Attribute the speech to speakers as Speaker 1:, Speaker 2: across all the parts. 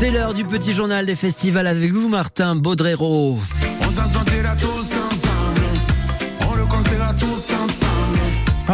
Speaker 1: C'est l'heure du petit journal des festivals avec vous, Martin Baudrero.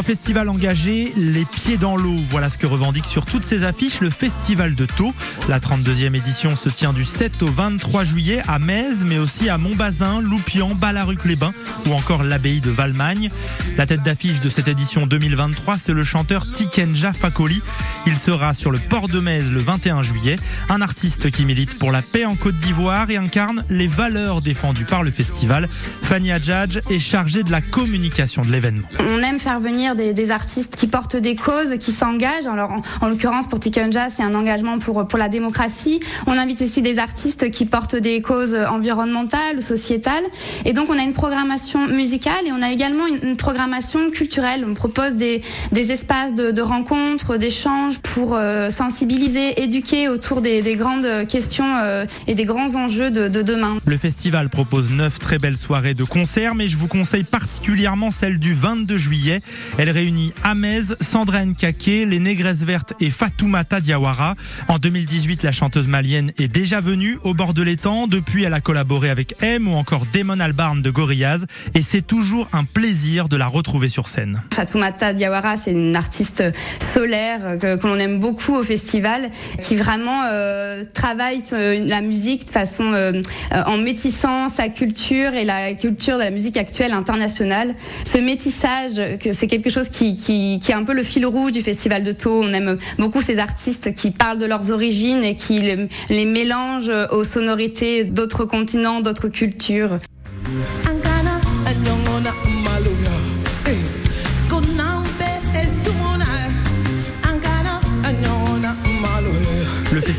Speaker 2: Festival engagé, les pieds dans l'eau. Voilà ce que revendique sur toutes ses affiches le Festival de Thau. La 32e édition se tient du 7 au 23 juillet à Metz, mais aussi à Montbazin, Loupian, Ballaruc-les-Bains ou encore l'abbaye de Valmagne. La tête d'affiche de cette édition 2023, c'est le chanteur Tikenja Fakoli. Il sera sur le port de Metz le 21 juillet. Un artiste qui milite pour la paix en Côte d'Ivoire et incarne les valeurs défendues par le festival. Fanny Adjadj est chargée de la communication de l'événement.
Speaker 3: On aime faire venir des, artistes qui portent des causes, qui s'engagent. Alors, en, en l'occurrence, pour Tikenja, c'est un engagement pour, pour la démocratie. On invite aussi des artistes qui portent des causes environnementales ou sociétales. Et donc, on a une programmation musicale et on a également une, programmation culturelle. On propose des, des espaces de, rencontres, d'échanges pour euh, sensibiliser, éduquer autour des, des grandes questions euh, et des grands enjeux de, de demain.
Speaker 2: Le festival propose neuf très belles soirées de concerts, mais je vous conseille particulièrement celle du 22 juillet. Réunit Amez, Sandra Nkake, les Négresses Vertes et Fatoumata Diawara. En 2018, la chanteuse malienne est déjà venue au bord de l'étang. Depuis, elle a collaboré avec M ou encore Damon Albarn de Gorillaz. Et c'est toujours un plaisir de la retrouver sur scène.
Speaker 3: Fatoumata Diawara, c'est une artiste solaire que, l'on aime beaucoup au festival, qui vraiment euh, travaille la musique de façon euh, en métissant sa culture et la culture de la musique actuelle internationale. Ce métissage, c'est quelque chose qui, qui, qui, est un peu le fil rouge du festival de Thau. On aime beaucoup ces artistes qui parlent de leurs origines et qui les mélangent aux sonorités d'autres continents, d'autres cultures.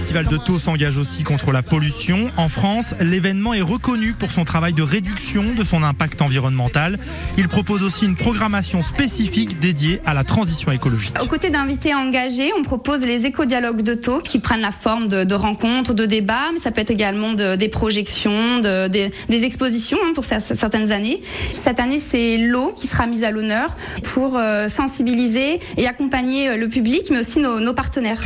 Speaker 2: Festival de Thau s'engage aussi contre la pollution. En France, l'événement est reconnu pour son travail de réduction de son impact environnemental. Il propose aussi une programmation spécifique dédiée à la transition écologique.
Speaker 3: Aux côtés d'invités engagés, on propose les éco-dialogues de Thau qui prennent la forme de, rencontres, de débats, mais ça peut être également de, des projections, de, des, expositions hein, pour certaines années. Cette année, c'est l'eau qui sera mise à l'honneur pour euh, sensibiliser et accompagner le public, mais aussi nos partenaires.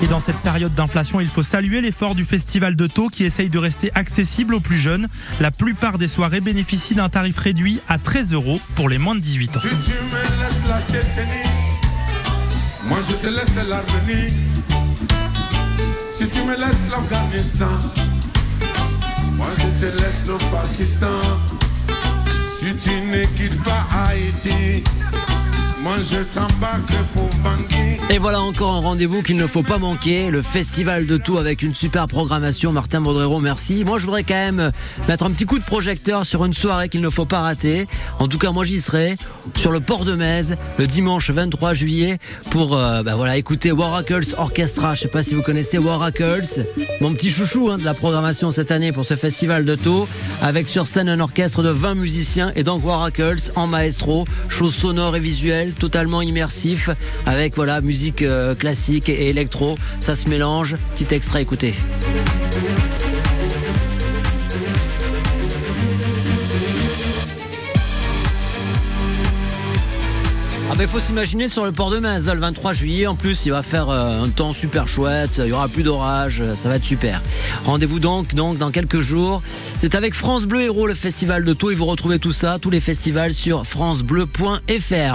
Speaker 2: Et dans cette période d'inflation, il faut saluer l'effort du Festival de Thau qui essaye de rester accessible aux plus jeunes. La plupart des soirées bénéficient d'un tarif réduit à 13 euros pour les moins de 18 ans.
Speaker 4: Si tu me laisses la moi je te laisse l'Arménie. Si tu me laisses l'Afghanistan, moi je te laisse le Pakistan. Si tu ne pas Haïti, moi je t'embarque pour Bangui.
Speaker 1: Et voilà encore un rendez-vous qu'il ne faut pas manquer, le Festival de Tout avec une super programmation. Martin Baudrero, merci. Moi je voudrais quand même mettre un petit coup de projecteur sur une soirée qu'il ne faut pas rater. En tout cas moi j'y serai sur le port de Metz le dimanche 23 juillet pour euh, bah voilà, écouter Waracles Orchestra. Je sais pas si vous connaissez Waracles, mon petit chouchou hein, de la programmation cette année pour ce Festival de Taux, avec sur scène un orchestre de 20 musiciens et donc Waracles en maestro, chose sonore et visuelle, totalement immersif, avec voilà musique euh, classique et électro, ça se mélange. Petit extrait, écoutez. Ah ben faut s'imaginer sur le port de Metz le 23 juillet. En plus, il va faire euh, un temps super chouette. Il y aura plus d'orage. Ça va être super. Rendez-vous donc donc dans quelques jours. C'est avec France Bleu Héros le festival de Taux. Et vous retrouvez tout ça, tous les festivals sur francebleu.fr.